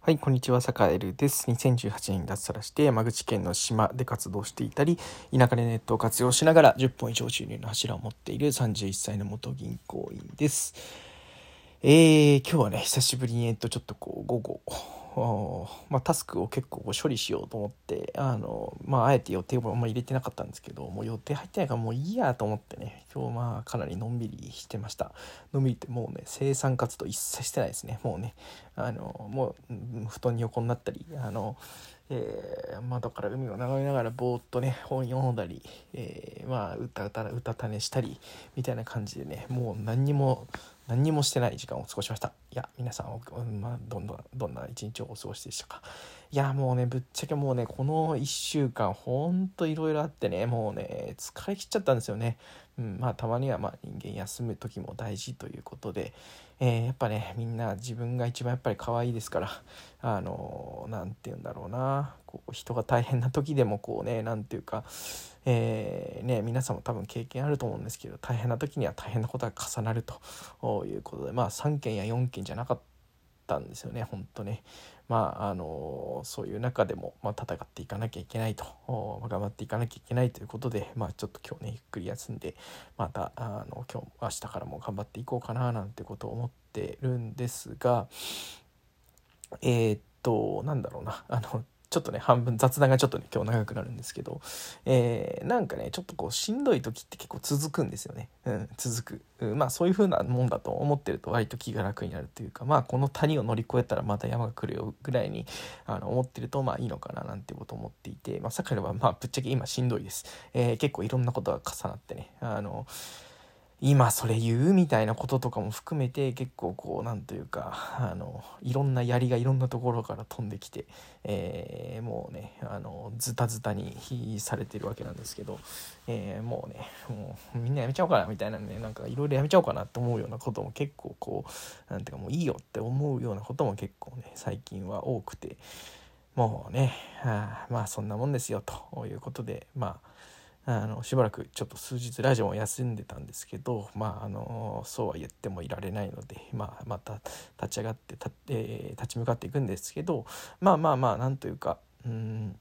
はい、こんにちは、坂エルです。2018年に脱サラして山口県の島で活動していたり、田舎でネットを活用しながら10本以上収入の柱を持っている31歳の元銀行員です。えー、今日はね、久しぶりに、えっと、ちょっとこう、午後、まあ、タスクを結構こう処理しようと思って、あの、まあ、あえて予定をあんま入れてなかったんですけど、もう予定入ってないからもういいやと思ってね、今日まあ、かなりのんびりしてました。のんびりってもうね、生産活動一切してないですね。もうね、あの、もう、布団に横になったり、あの、えー窓から海を眺めながらぼーっとね本読んだり、えーまあ歌歌歌種したりみたいな感じでねもう何にも何にもしてない時間を過ごしました。いや皆さん、うんまあ、どんどんどんな一日をお過ごしでしたか？いやもうねぶっちゃけもうねこの1週間ほんといろいろあってねもうね疲れ切っちゃったんですよね。うん、まあたまにはま人間休む時も大事ということで、えーやっぱねみんな自分が一番やっぱり可愛いですからあの何て言うんだろうなこう人が大変な時でもこうね何て言うか、えーね皆さんも多分経験あると思うんですけど大変な時には大変なことが重なるということでまあ3件や4件じゃなかったんですよね本当ね。まああのそういう中でも、まあ、戦っていかなきゃいけないと頑張っていかなきゃいけないということで、まあ、ちょっと今日ねゆっくり休んでまたあの今日明日からも頑張っていこうかななんてことを思ってるんですがえーっとなんだろうなあのちょっとね半分雑談がちょっとね今日長くなるんですけど、えーなんかねちょっとこうしんどい時って結構続くんですよね、うん、続く、うんまあそういう風なもんだと思ってると割と気が楽になるというかまあこの谷を乗り越えたらまた山が来るよぐらいにあの思ってるとまあいいのかななんていうことを思っていてまあ坂井はまあぶっちゃけ今しんどいです、えー結構いろんなことが重なってねあの今それ言うみたいなこととかも含めて結構こうなんというかあのいろんな槍がいろんなところから飛んできて、えーもうねあのズタズタにされてるわけなんですけど、えーもうねもうみんなやめちゃおうかなみたいなねなんかいろいろやめちゃおうかなって思うようなことも結構こうなんていうかもういいよって思うようなことも結構ね最近は多くてもうね、あまあそんなもんですよということでまああのしばらくちょっと数日ラジオも休んでたんですけどまああのそうは言ってもいられないので、まあ、また立ち上がってた、えー立ち向かっていくんですけどまあまあまあなんというかうん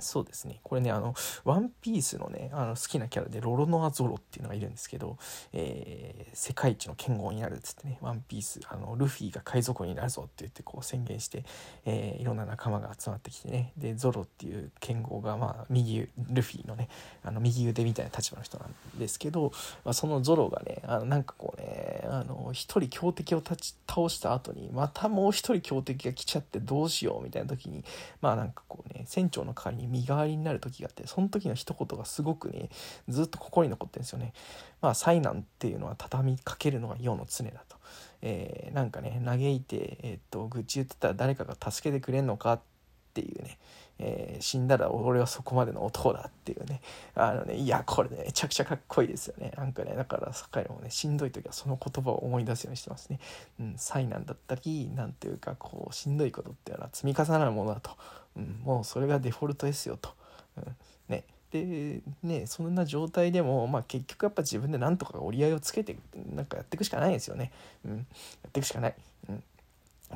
そうですね。これねあの「ワンピースのねあの好きなキャラでロロノア・ゾロっていうのがいるんですけど、えー世界一の剣豪になるっつってね「ワンピースあのルフィが海賊王になるぞって言ってこう宣言して、えーいろんな仲間が集まってきてねでゾロっていう剣豪が、まあ、右ルフィのねあの右腕みたいな立場の人なんですけど、まあ、そのゾロがねあのなんかこうねあの一人強敵を立ち倒した後にまたもう一人強敵が来ちゃってどうしようみたいな時にまあなんかこうね船長の代わりに身代わりになる時があってその時の一言がすごくねずっと心に残ってるんですよね。まあ災難っていうのは畳みかけるのが世の常だと。えーなんかね嘆いて、えーっと愚痴言ってたら誰かが助けてくれんのかってていうね、えー死んだら俺はそこまでの男だっていうねあのねいやこれねめちゃくちゃかっこいいですよねなんかねだから酒井もねしんどい時はその言葉を思い出すようにしてますね。うん、災難だったりなんていうかこうしんどいことっていうのは積み重なるものだと、うん、もうそれがデフォルトですよと。うんねでねそんな状態でも、まあ、結局やっぱ自分でなんとか折り合いをつけてなんかやっていくしかないですよね。うん、やっていくしかない。うん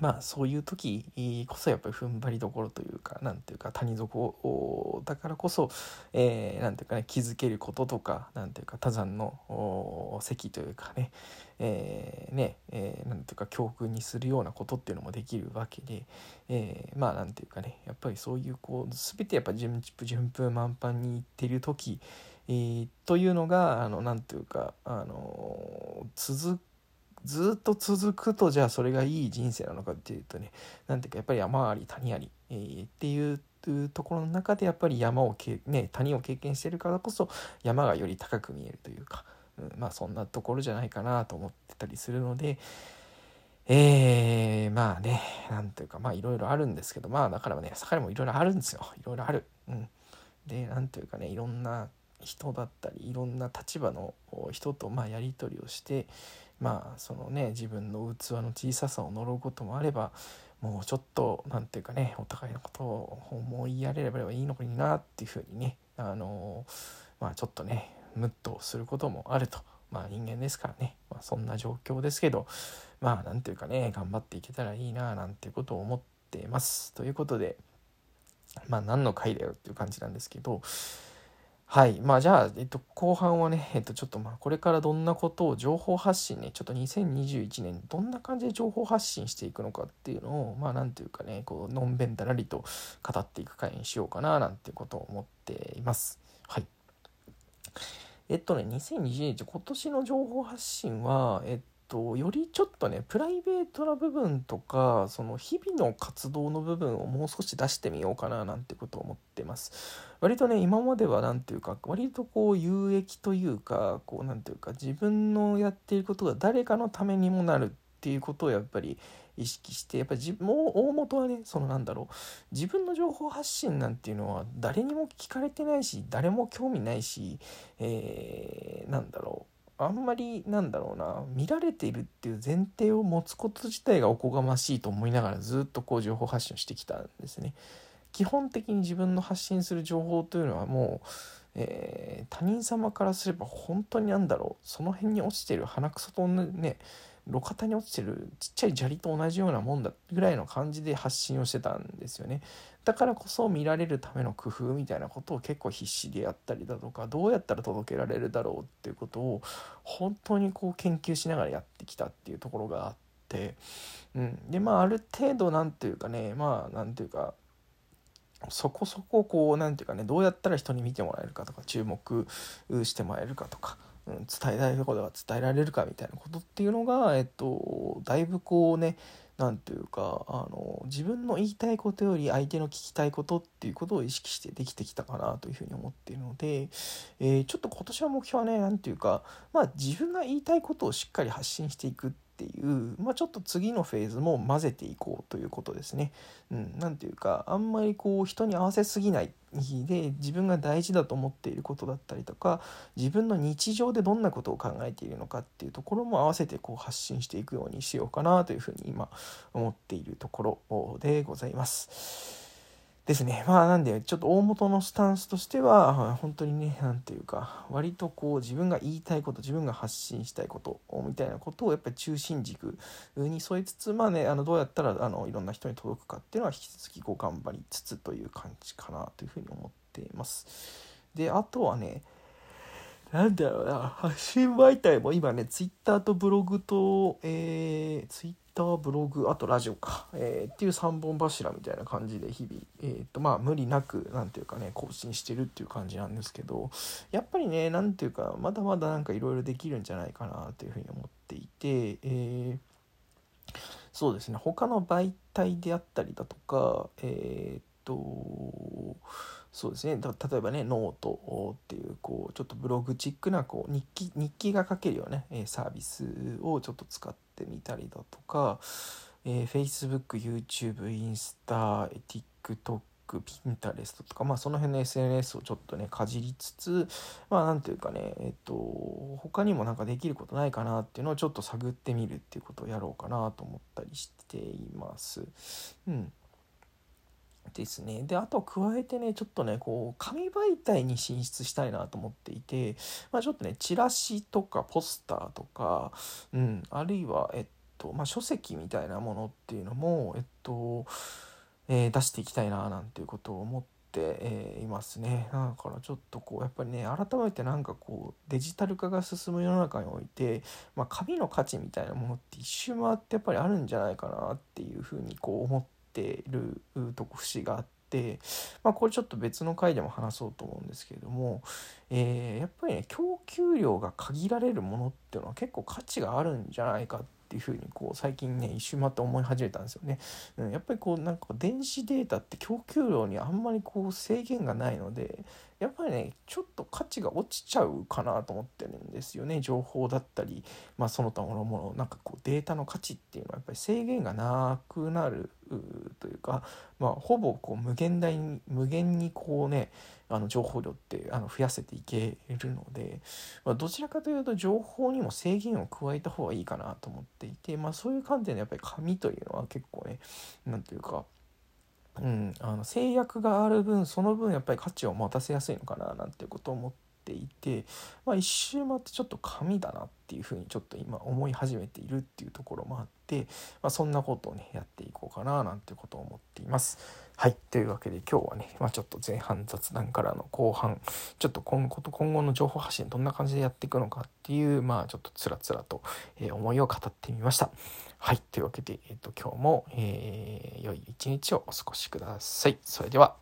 まあそういう時こそやっぱり踏ん張りどころというかなんていうか谷底だからこそ、えーていうかね気づけることとかなんていうか多山のお席というかね,、えーねえーなんていうか教訓にするようなことっていうのもできるわけで、えーまあなんていうかねやっぱりそういうこう全てやっぱ順順風満帆にいってる時、えーというのがあのなんていうかあの続くずっと続くとじゃあそれがいい人生なのかっていうとねなんていうかやっぱり山あり谷あり、えーっていうところの中でやっぱり山をけ、ね、谷を経験してるからこそ山がより高く見えるというか、うん、まあそんなところじゃないかなと思ってたりするので。えー、まあねなんていうかまあいろいろあるんですけどまあだからね坂井もいろいろあるんですよいろいろある。うん、でなんていうかねいろんな人だったりいろんな立場の人とまやり取りをしてまあそのね自分の器の小ささを呪うこともあればもうちょっとなんていうかねお互いのことを思いやれればいいのになっていうふうにねあのまあちょっとねムッとすることもあるとまあ人間ですからね、まあ、そんな状況ですけどまあなんていうかね頑張っていけたらいいななんていうことを思ってます。ということでまあ何の回だよっていう感じなんですけどはいまあじゃあ、えっと、後半はね、えっと、ちょっとまあこれからどんなことを情報発信ねちょっと2021年どんな感じで情報発信していくのかっていうのをまあなんていうかねこうのんべんだらりと語っていく回にしようかななんていうことを思っています。はいえっとね2020年今年の情報発信はえっとよりちょっとねプライベートな部分とかその日々の活動の部分をもう少し出してみようかななんてことを思ってます。割とね今までは何ていうか割とこう有益というかこう何ていうか自分のやっていることが誰かのためにもなるっていうことをやっぱり意識してやっぱりもう大元はねそのなんだろう自分の情報発信なんていうのは誰にも聞かれてないし誰も興味ないし、えー、なんだろうあんまりなんだろうな見られているっていう前提を持つこと自体がおこがましいと思いながらずっとこう情報発信をしてきたんですね。基本的に自分の発信する情報というのはもう、えー、他人様からすれば本当になんだろうその辺に落ちてる鼻くそとね路肩に落ちてるちっちゃい砂利と同じようなもんだぐらいの感じで発信をしてたんですよね。だからこそ見られるための工夫みたいなことを結構必死でやったりだとかどうやったら届けられるだろうっていうことを本当にこう研究しながらやってきたっていうところがあって、うん、でまあある程度何ていうかねまあ何ていうかそこそここう何ていうかねどうやったら人に見てもらえるかとか注目してもらえるかとか、伝えたいことが伝えられるかみたいなことっていうのが、えっと、だいぶこうね何ていうかあの自分の言いたいことより相手の聞きたいことっていうことを意識してできてきたかなというふうに思っているので、えー、ちょっと今年の目標はね何ていうかまあ自分が言いたいことをしっかり発信していくっていう、まあ、ちょっと次のフェーズも混ぜていこうということですね。うん、なていうかあんまりこう人に合わせすぎないで自分が大事だと思っていることだったりとか自分の日常でどんなことを考えているのかっていうところも合わせてこう発信していくようにしようかなというふうに今思っているところでございます。ですね。まあなんで、ちょっと大元のスタンスとしては、本当にね、何ていうか、割とこう自分が言いたいこと、自分が発信したいことみたいなことをやっぱり中心軸に添えつつ、まあね、あのどうやったらあのいろんな人に届くかっていうのは引き続きこう頑張りつつという感じかなというふうに思っています。で、あとはね、なんだろうな、発信媒体も今ね、ツイッターとブログと、えー、ツイッター、ブログ、あとラジオか、えー、っていう3本柱みたいな感じで日々、えー、っと、まあ、無理なく、なんていうかね、更新してるっていう感じなんですけど、やっぱりね、なんていうか、まだまだなんかいろいろできるんじゃないかなというふうに思っていて、えー、そうですね、他の媒体であったりだとか、えー、っと、そうですね例えばねノートっていうこうちょっとブログチックなこう日記日記が書けるような、ね、サービスをちょっと使ってみたりだとか、えー、Facebook、YouTube、インスタ、TikTok ピンタレストとか、まあ、その辺の SNS をちょっとねかじりつつまあなんていうかねえっと他にもなんかできることないかなっていうのをちょっと探ってみるっていうことをやろうかなと思ったりしています。うんですね。で、あと加えてね、ちょっとね、こう、紙媒体に進出したいなと思っていて、まあちょっとね、チラシとかポスターとか、うん、あるいは、えっと、まあ書籍みたいなものっていうのも、えっと、えー、出していきたいななんていうことを思って、え、いますねだからちょっとこうやっぱりね改めてなんかこうデジタル化が進む世の中において、まあ、紙の価値みたいなものって一周回ってやっぱりあるんじゃないかなっていうふうにこう思ててるとこ節があって、まあ、これちょっと別の回でも話そうと思うんですけれども、えー、やっぱりね供給量が限られるものっていうのは結構価値があるんじゃないかっていうふうにこう最近ね一周回って思い始めたんですよね。うん、やっぱりこうなんか電子データって供給量にあんまりこう制限がないのでやっぱりねちょっと価値が落ちちゃうかなと思ってるんですよね情報だったり、まあ、その他ものものなんかこうデータの価値っていうのはやっぱり制限がなくなるというか、まあ、ほぼこう無限大に無限にこうねあの情報量ってあの増やせていけるので、まあ、どちらかというと情報にも制限を加えた方がいいかなと思っていて、まあ、そういう観点でやっぱり紙というのは結構ね何ていうかうん、あの制約がある分その分やっぱり価値を持たせやすいのかななんていうことを思っていて、まあ、一周回ってちょっと紙だなっていうふうにちょっと今思い始めているっていうところもあって、まあ、そんなことをねやっていこうかななんてことを思っています。はいというわけで今日はね、まあ、ちょっと前半雑談からの後半ちょっと今後と今後の情報発信どんな感じでやっていくのかっていうまあちょっとつらつらと、思いを語ってみました。はいというわけで、えーと、今日も、えー、良い一日をお過ごしください。それでは